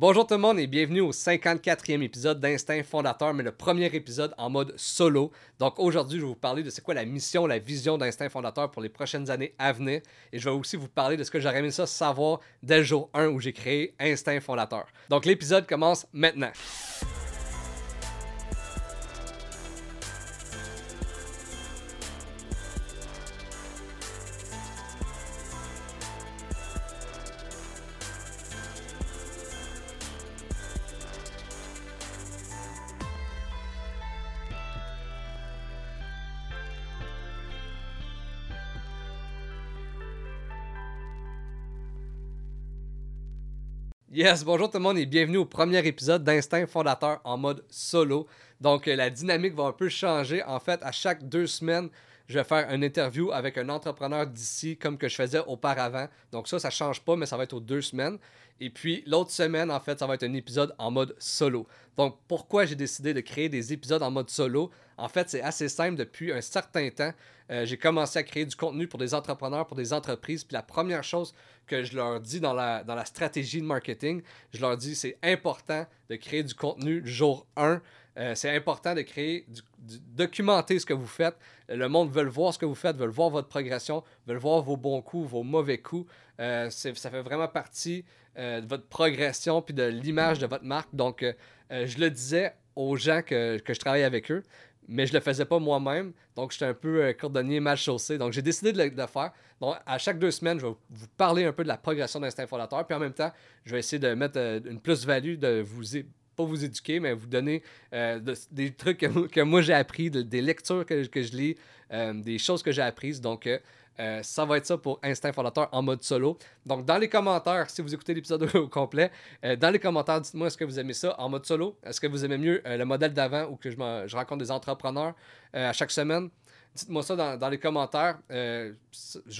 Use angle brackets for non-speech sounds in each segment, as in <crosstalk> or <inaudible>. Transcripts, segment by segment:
Bonjour tout le monde et bienvenue au 54e épisode d'Instinct Fondateur, mais le premier épisode en mode solo. Donc aujourd'hui, je vais vous parler de c'est quoi la mission, la vision d'Instinct Fondateur pour les prochaines années à venir. Et je vais aussi vous parler de ce que j'aurais aimé ça savoir dès le jour 1 où j'ai créé Instinct Fondateur. Donc l'épisode commence maintenant. Yes, bonjour tout le monde et bienvenue au premier épisode d'Instinct Fondateur en mode solo. Donc euh, la dynamique va un peu changer. En fait, à chaque deux semaines, je vais faire une interview avec un entrepreneur d'ici comme que je faisais auparavant. Donc ça, ça change pas, mais ça va être aux deux semaines. Et puis l'autre semaine, en fait, ça va être un épisode en mode solo. Donc pourquoi j'ai décidé de créer des épisodes en mode solo? En fait, c'est assez simple. Depuis un certain temps, euh, j'ai commencé à créer du contenu pour des entrepreneurs, pour des entreprises. Puis la première chose que je leur dis dans la, dans la stratégie de marketing, je leur dis c'est important de créer du contenu jour 1. Euh, c'est important de créer, documenter ce que vous faites. Le monde veut voir ce que vous faites, veut voir votre progression, veut voir vos bons coups, vos mauvais coups. Euh, ça fait vraiment partie de votre progression puis de l'image de votre marque. Donc, je le disais aux gens que, que je travaille avec eux mais je le faisais pas moi-même. Donc, j'étais un peu euh, cordonnier mal chaussé. Donc, j'ai décidé de le, faire. Donc, à chaque deux semaines, je vais vous parler un peu de la progression d'Instinct Fondateur. Puis en même temps, je vais essayer de mettre euh, une plus-value, de vous, pas vous éduquer, mais vous donner euh, des trucs que, moi j'ai appris, des lectures que, que je lis, des choses que j'ai apprises. Donc, euh, ça va être ça pour Instinct Fondateur en mode solo. Donc, dans les commentaires, si vous écoutez l'épisode <laughs> au complet, euh, dans les commentaires, dites-moi est-ce que vous aimez ça en mode solo? Est-ce que vous aimez mieux euh, le modèle d'avant ou que je, je, rencontre des entrepreneurs à chaque semaine? Dites-moi ça dans, les commentaires. je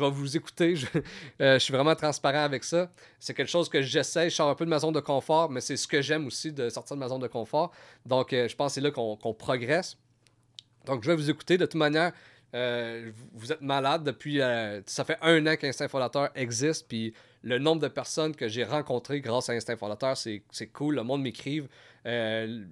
vais vous écouter. <laughs> Je, suis vraiment transparent avec ça. C'est quelque chose que j'essaie. Je sors un peu de ma zone de confort, mais c'est ce que j'aime aussi de sortir de ma zone de confort. Donc, je pense que c'est là qu'on progresse. Donc, je vais vous écouter. De toute manière, euh, vous êtes malade depuis. Euh, ça fait un an qu'Instinct Fondateur existe, puis le nombre de personnes que j'ai rencontrées grâce à Instinct Fondateur, c'est cool. Le monde m'écrive. Euh,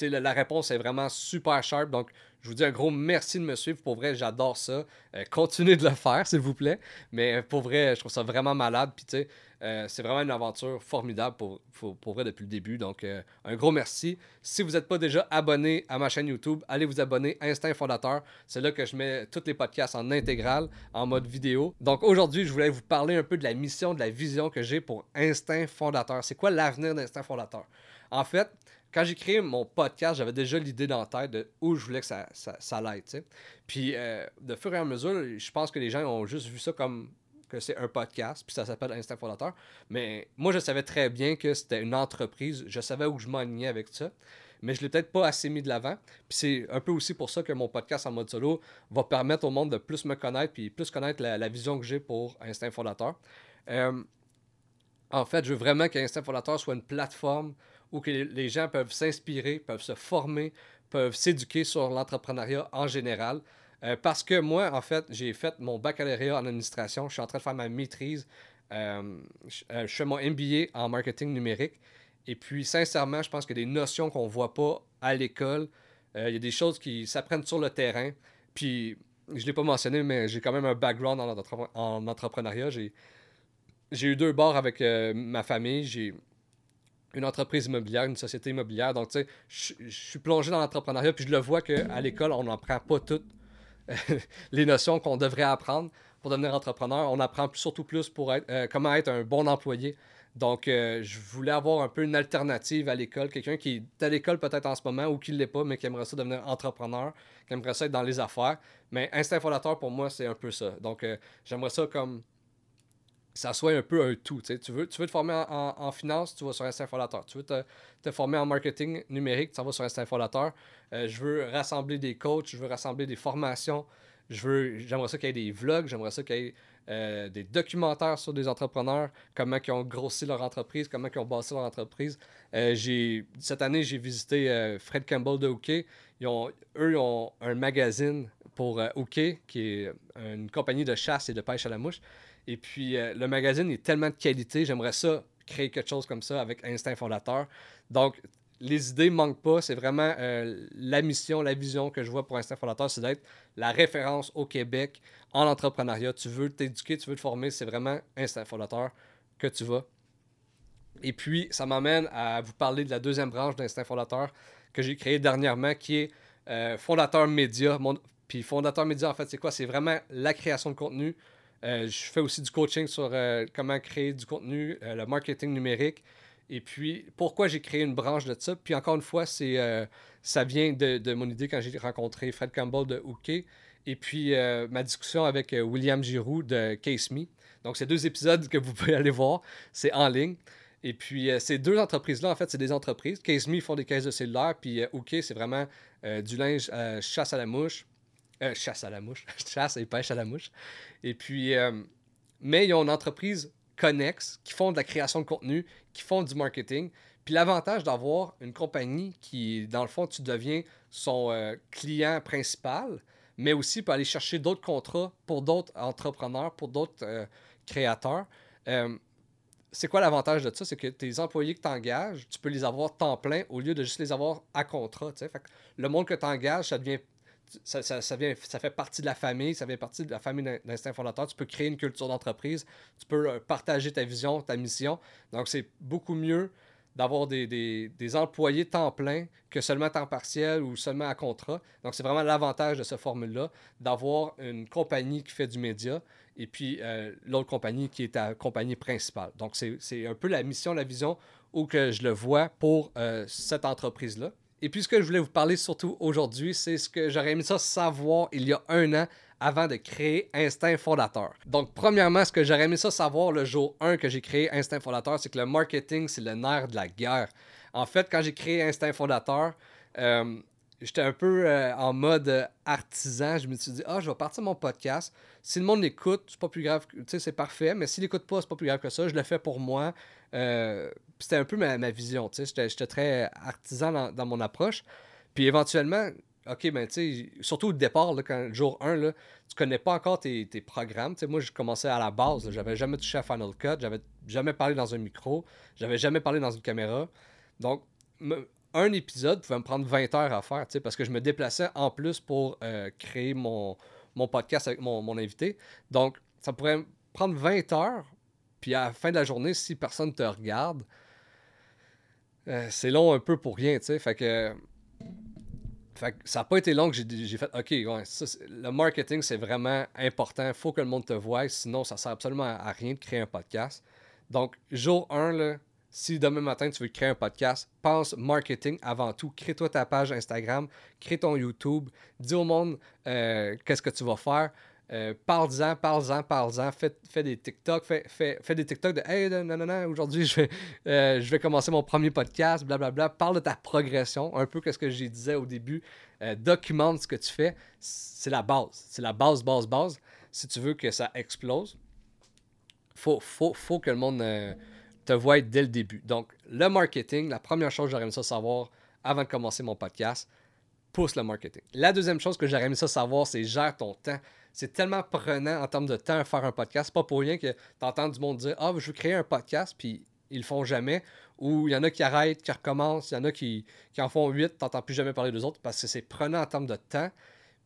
la, réponse est vraiment super sharp. Donc, je vous dis un gros merci de me suivre. Pour vrai, j'adore ça. continuez de le faire, s'il vous plaît. Mais pour vrai, je trouve ça vraiment malade. Puis, tu sais, euh, c'est vraiment une aventure formidable pour, pour, vrai depuis le début. Donc, euh, un gros merci. Si vous n'êtes pas déjà abonné à ma chaîne YouTube, allez vous abonner Instinct Fondateur. C'est là que je mets tous les podcasts en intégrale, en mode vidéo. Donc, aujourd'hui, je voulais vous parler un peu de la mission, de la vision que j'ai pour Instinct Fondateur. C'est quoi l'avenir d'Instinct Fondateur? En fait, quand j'ai créé mon podcast, j'avais déjà l'idée dans la tête de où je voulais que ça, ça, Puis, euh, de fur et à mesure, je pense que les gens ont juste vu ça comme que c'est un podcast, puis ça s'appelle Instinct Fondateur. Mais moi, je savais très bien que c'était une entreprise. Je savais où je m'alignais avec ça. Mais je ne l'ai peut-être pas assez mis de l'avant. Puis c'est un peu aussi pour ça que mon podcast en mode solo va permettre au monde de plus me connaître, puis plus connaître la, vision que j'ai pour Instinct Fondateur. Euh, en fait, je veux vraiment qu'Instinct Fondateur soit une plateforme où que les gens peuvent s'inspirer, peuvent se former, peuvent s'éduquer sur l'entrepreneuriat en général. Euh, parce que moi, en fait, j'ai fait mon baccalauréat en administration. Je suis en train de faire ma maîtrise. Euh, euh, je, fais mon MBA en marketing numérique. Et puis, sincèrement, je pense que des notions qu'on ne voit pas à l'école, il y a des choses qui s'apprennent sur le terrain. Puis, je ne l'ai pas mentionné, mais j'ai quand même un background en, en entrepreneuriat. J'ai eu deux bars avec ma famille. J'ai une entreprise immobilière, une société immobilière. Donc, tu sais, je suis plongé dans l'entrepreneuriat. Puis, je le vois qu'à l'école, on n'en prend pas tout <laughs> les notions qu'on devrait apprendre pour devenir entrepreneur. On apprend surtout plus pour être, euh, comment être un bon employé. Donc, euh, je voulais avoir un peu une alternative à l'école, quelqu'un qui est à l'école peut-être en ce moment ou qui ne l'est pas, mais qui aimerait ça devenir entrepreneur, qui aimerait ça être dans les affaires. Mais Instinct Fondateur, pour moi, c'est un peu ça. Donc, euh, j'aimerais ça comme ça soit un peu un tout. Tu veux, tu veux te former en, finance, tu vas sur Instinct Fondateur. Tu veux te, former en marketing numérique, tu vas sur Instinct Fondateur. Euh, je veux rassembler des coachs, je veux rassembler des formations. Je veux, j'aimerais ça qu'il y ait des vlogs, j'aimerais ça qu'il y ait euh, des documentaires sur des entrepreneurs, comment ils ont grossi leur entreprise, comment ils ont bâti leur entreprise. Euh, j'ai, cette année, j'ai visité Fred Campbell de OK. Ils ont, eux, ils ont un magazine pour OK, qui est une compagnie de chasse et de pêche à la mouche. Et puis, euh, le magazine est tellement de qualité, j'aimerais ça créer quelque chose comme ça avec Instinct Fondateur. Donc, les idées manquent pas. C'est vraiment euh, la mission, la vision que je vois pour Instinct Fondateur, c'est d'être la référence au Québec en entrepreneuriat. Tu veux t'éduquer, tu veux te former, c'est vraiment Instinct Fondateur que tu vas. Et puis, ça m'amène à vous parler de la deuxième branche d'Instinct Fondateur que j'ai créée dernièrement, qui est euh, Fondateur Média. Puis Fondateur Média, en fait, c'est quoi? C'est vraiment la création de contenu. Euh, je fais aussi du coaching sur comment créer du contenu, le marketing numérique. Et puis, pourquoi j'ai créé une branche de ça? Puis encore une fois, c'est euh, ça vient de, mon idée quand j'ai rencontré Fred Campbell de Hooké. Et puis, euh, ma discussion avec euh, William Giroux de Case Me. Donc, c'est deux épisodes que vous pouvez <laughs> aller voir. C'est en ligne. Et puis, ces deux entreprises-là, en fait, c'est des entreprises. Case Me, font des caisses de cellulaire. Puis, Hooké, c'est vraiment du linge chasse à la mouche. Chasse à la mouche. <laughs> chasse et pêche à la mouche. Et puis, mais ils ont une entreprise connexes, qui font de la création de contenu, qui font du marketing. Puis l'avantage d'avoir une compagnie qui, dans le fond, tu deviens son euh, client principal, mais aussi pour aller chercher d'autres contrats pour d'autres entrepreneurs, pour d'autres euh, créateurs. Euh, c'est quoi l'avantage de ça? C'est que tes employés que tu engages, tu peux les avoir temps plein au lieu de juste les avoir à contrat. Le monde que tu engages, ça devient ça, fait partie de la famille, ça fait partie de la famille d'instinct fondateur. Tu peux créer une culture d'entreprise, tu peux euh, partager ta vision, ta mission. Donc, c'est beaucoup mieux d'avoir des, employés temps plein que seulement temps partiel ou seulement à contrat. Donc, c'est vraiment l'avantage de cette formule-là, d'avoir une compagnie qui fait du média et puis euh, l'autre compagnie qui est ta compagnie principale. Donc, c'est un peu la mission, la vision où que je le vois pour euh, cette entreprise-là. Et puis, ce que je voulais vous parler surtout aujourd'hui, c'est ce que j'aurais aimé ça savoir il y a un an avant de créer Instinct Fondateur. Donc, premièrement, ce que j'aurais aimé ça savoir le jour 1 que j'ai créé Instinct Fondateur, c'est que le marketing, c'est le nerf de la guerre. En fait, quand j'ai créé Instinct Fondateur, euh, j'étais un peu euh, en mode artisan. Je me suis dit, ah, je vais partir mon podcast. Si le monde l'écoute, c'est pas plus grave, tu sais, c'est parfait. Mais s'il l'écoute pas, c'est pas plus grave que ça. Je le fais pour moi. Euh, c'était un peu ma, vision, tu sais. J'étais très artisan dans, mon approche. Puis éventuellement, OK, ben, tu sais, surtout au départ, là, quand, jour 1, là, tu connais pas encore tes, programmes. Tu sais, moi, je commençais à la base. J'avais jamais touché à Final Cut. J'avais jamais parlé dans un micro. J'avais jamais parlé dans une caméra. Donc, un épisode pouvait me prendre 20 heures à faire, tu sais, parce que je me déplaçais en plus pour euh, créer mon, mon podcast avec mon, mon invité. Donc, ça pourrait prendre 20 heures. Puis à la fin de la journée, si personne te regarde, euh, c'est long un peu pour rien, tu sais. Fait que, fait ça n'a pas été long que j'ai fait OK, le marketing, c'est vraiment important. Il faut que le monde te voie, sinon ça sert absolument à rien de créer un podcast. Donc, jour 1, là, si demain matin tu veux créer un podcast, pense marketing avant tout. Crée-toi ta page Instagram, crée ton YouTube, dis au monde euh, qu'est-ce que tu vas faire. Euh, parle-en, parle-en, parle-en. Fais, des TikTok, fais, des TikTok de Hey, non, aujourd'hui, je vais, euh, je vais commencer mon premier podcast, blablabla. Parle de ta progression, un peu que ce que j'ai disais au début. Euh, documente ce que tu fais. C'est la base. C'est la base, base, base. Si tu veux que ça explose, faut, faut, que le monde te voie dès le début. Donc, le marketing, la première chose que j'aurais aimé savoir avant de commencer mon podcast, pousse le marketing. La deuxième chose que j'aurais aimé savoir, c'est gère ton temps c'est tellement prenant en termes de temps à faire un podcast. Pas pour rien que tu entends du monde dire Ah, je veux créer un podcast, puis ils le font jamais. Ou il y en a qui arrêtent, qui recommencent, il y en a qui, en font huit, tu n'entends plus jamais parler d'eux autres parce que c'est prenant en termes de temps.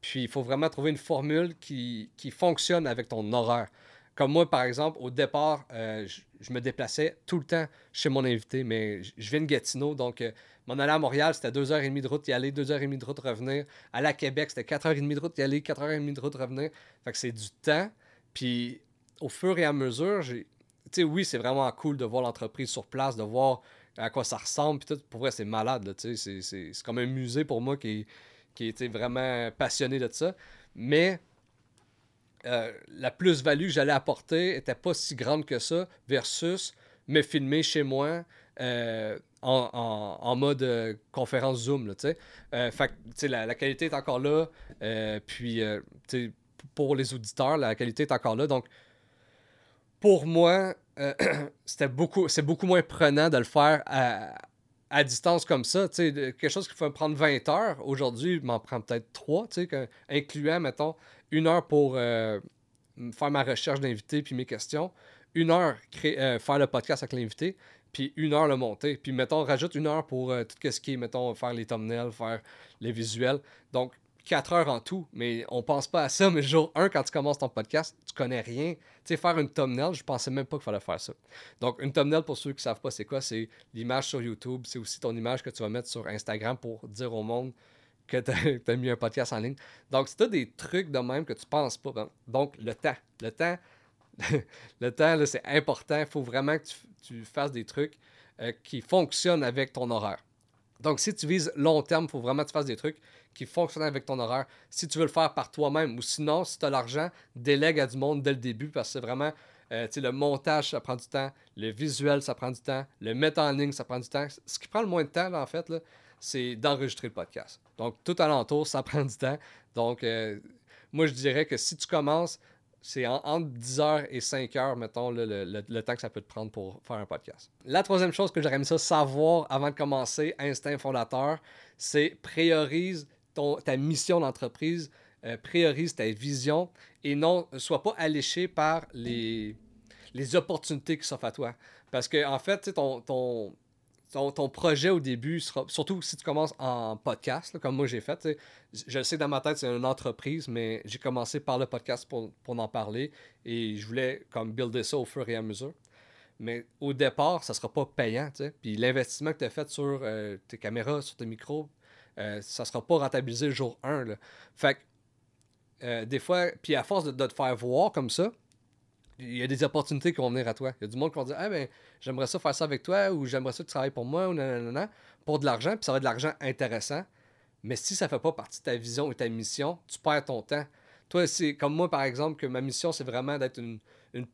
Puis il faut vraiment trouver une formule qui, qui fonctionne avec ton horaire. Comme moi, par exemple, au départ, euh, je, me déplaçais tout le temps chez mon invité, mais je viens de Gatineau, donc euh, m'en aller à Montréal, c'était 2h30 de route y aller, 2h30 de route revenir. Aller à Québec, c'était 4h30 de route y aller, 4h30 de route revenir. Fait que c'est du temps. Puis au fur et à mesure, j'ai. Tu sais, oui, c'est vraiment cool de voir l'entreprise sur place, de voir à quoi ça ressemble. Puis tout, pour vrai, c'est malade. C'est comme un musée pour moi qui, qui était vraiment passionné de ça. Mais euh, la plus-value que j'allais apporter était pas si grande que ça versus me filmer chez moi. Euh, en, mode euh, conférence Zoom. Là, fait, la, la, qualité est encore là. Puis, pour les auditeurs, la qualité est encore là. Donc, pour moi, <clears throat> c'était beaucoup, c'est beaucoup moins prenant de le faire à, distance comme ça. quelque chose qui peut me prendre 20 heures, aujourd'hui, m'en prend peut-être 3, incluant, mettons, une heure pour faire ma recherche d'invité puis mes questions, une heure créer, faire le podcast avec l'invité puis une heure le monter. Puis, mettons, rajoute une heure pour euh, tout ce qui est, mettons, faire les thumbnails, faire les visuels. Donc, 4 heures en tout, mais on pense pas à ça. Mais jour 1, quand tu commences ton podcast, tu connais rien. Tu sais, faire une thumbnail, je pensais même pas qu'il fallait faire ça. Donc, une thumbnail, pour ceux qui savent pas c'est quoi, c'est l'image sur YouTube. C'est aussi ton image que tu vas mettre sur Instagram pour dire au monde que tu as, <laughs> mis un podcast en ligne. Donc, c'est des trucs de même que tu penses pas. Ben, donc, le temps. Le temps, <laughs> le temps, c'est important. Il faut vraiment que tu, fasses des trucs euh, qui fonctionnent avec ton horaire. Donc, si tu vises long terme, il faut vraiment que tu fasses des trucs qui fonctionnent avec ton horaire. Si tu veux le faire par toi-même, ou sinon, si tu as l'argent, délègue à du monde dès le début parce que c'est vraiment. Euh, le montage, ça prend du temps. Le visuel, ça prend du temps. Le mettre en ligne, ça prend du temps. Ce qui prend le moins de temps, en fait, c'est d'enregistrer le podcast. Donc, tout alentour, ça <laughs> prend du temps. Donc, euh, moi, je dirais que si tu commences, c'est entre 10h et 5h, mettons, le, temps que ça peut te prendre pour faire un podcast. La troisième chose que j'aurais aimé ça savoir avant de commencer, instinct fondateur, c'est priorise ton, ta mission d'entreprise, euh, priorise ta vision et non, sois pas alléché par les, les opportunités qui s'offrent à toi. Parce que, en fait, ton, ton, ton, projet au début sera, surtout si tu commences en podcast, comme moi j'ai fait, je sais que dans ma tête c'est une entreprise, mais j'ai commencé par le podcast pour, en parler et je voulais comme builder ça au fur et à mesure. Mais au départ, ça sera pas payant, Puis l'investissement que tu as fait sur euh, tes caméras, sur tes micros, euh, ça sera pas rentabilisé le jour 1. Fait que, euh, des fois, puis à force de, te faire voir comme ça, il y a des opportunités qui vont venir à toi. Il y a du monde qui va dire Ah ben, j'aimerais ça faire ça avec toi, ou j'aimerais ça que tu travailles pour moi, ou nanana, pour de l'argent, puis ça va être de l'argent intéressant. Mais si ça fait pas partie de ta vision ou ta mission, tu perds ton temps. Toi, c'est comme moi, par exemple, que ma mission, c'est vraiment d'être une,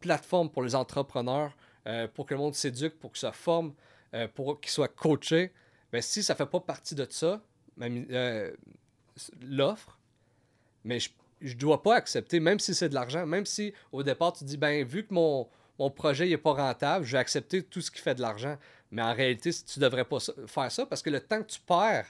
plateforme pour les entrepreneurs, euh, pour que le monde s'éduque, pour qu'ils se forme, euh, pour qu'ils soient coachés. Mais si ça fait pas partie de ça, euh, l'offre, mais je je dois pas accepter, même si c'est de l'argent, même si au départ tu dis, ben vu que mon, projet n'est pas rentable, je vais accepter tout ce qui fait de l'argent. Mais en réalité, tu devrais pas faire ça parce que le temps que tu perds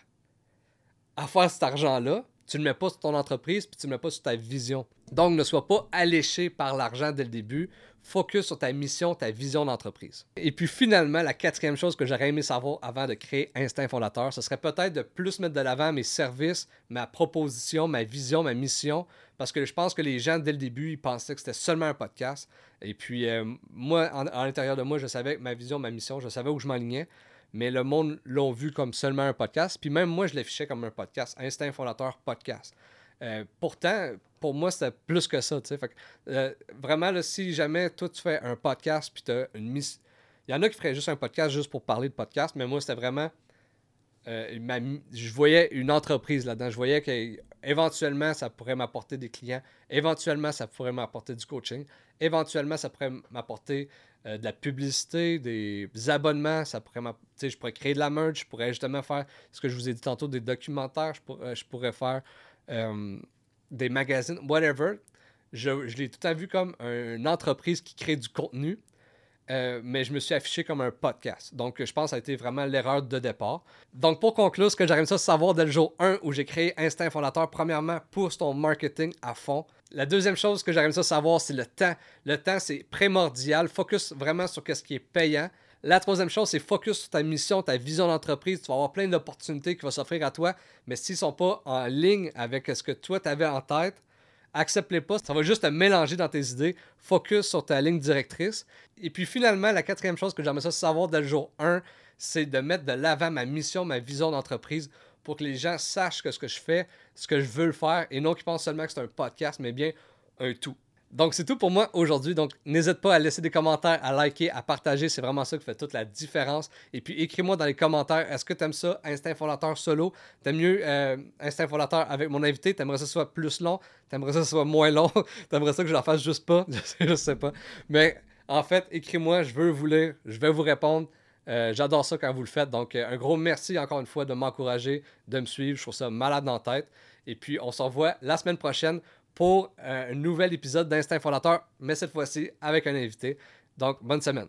à faire cet argent-là, tu ne le mets pas sur ton entreprise puis tu ne le mets pas sur ta vision. Donc, ne sois pas alléché par l'argent dès le début. Focus sur ta mission, ta vision d'entreprise. Et puis finalement, la quatrième chose que j'aurais aimé savoir avant de créer Instinct Fondateur, ce serait peut-être de plus mettre de l'avant mes services, ma proposition, ma vision, ma mission, parce que je pense que les gens, dès le début, ils pensaient que c'était seulement un podcast. Et puis, euh, moi, à l'intérieur de moi, je savais ma vision, ma mission, je savais où je m'alignais mais le monde l'a vu comme seulement un podcast. Puis même moi, je l'affichais comme un podcast, Instinct Fondateur Podcast. Euh, pourtant, pour moi, c'était plus que ça. Fait euh, vraiment, si jamais toi, tu fais un podcast, puis tu as une mission. Il y en a qui feraient juste un podcast juste pour parler de podcast, mais moi, c'était vraiment. Euh, je voyais une entreprise là-dedans. Je voyais qu'éventuellement, ça pourrait m'apporter des clients. Éventuellement, ça pourrait m'apporter du coaching. Éventuellement, ça pourrait m'apporter de la publicité, des abonnements. Ça pourrait je pourrais créer de la merch. Je pourrais justement faire ce que je vous ai dit tantôt, des documentaires. Je, je pourrais faire euh, des magazines, whatever. Je, je l'ai tout à vu comme une entreprise qui crée du contenu, euh, mais je me suis affiché comme un podcast. Donc, je pense que ça a été vraiment l'erreur de départ. Donc, pour conclure, ce que j'aimerais ça savoir dès le jour 1 où j'ai créé Instinct Fondateur, premièrement, pousse ton marketing à fond. La deuxième chose que j'aimerais ça savoir, c'est le temps. Le temps, c'est primordial. Focus vraiment sur ce qui est payant. La troisième chose, c'est focus sur ta mission, ta vision d'entreprise. Tu vas avoir plein d'opportunités qui vont s'offrir à toi, mais s'ils ne sont pas en ligne avec ce que toi, tu avais en tête, accepte-les pas. Ça va juste te mélanger dans tes idées. Focus sur ta ligne directrice. Et puis finalement, la quatrième chose que j'aimerais savoir dès le jour 1, c'est de mettre de l'avant ma mission, ma vision d'entreprise pour que les gens sachent que ce que je fais, ce que je veux faire, et non qu'ils pensent seulement que c'est un podcast, mais bien un tout. Donc, c'est tout pour moi aujourd'hui. Donc, n'hésite pas à laisser des commentaires, à liker, à partager. C'est vraiment ça qui fait toute la différence. Et puis, écris-moi dans les commentaires est-ce que tu aimes ça, Instinct Fondateur solo? T'aimes mieux euh, Instinct Fondateur avec mon invité? T'aimerais ça soit plus long? T'aimerais ça que ce soit moins long? <laughs> T'aimerais ça que je la fasse juste pas? <laughs> Je sais pas. Mais en fait, écris-moi. Je veux vous lire. Je vais vous répondre. Euh, j'adore ça quand vous le faites. Donc, euh, un gros merci encore une fois de m'encourager, de me suivre. Je trouve ça malade la tête. Et puis, on se revoit la semaine prochaine pour euh, un nouvel épisode d'Instinct Fondateur, mais cette fois-ci avec un invité. Donc, bonne semaine.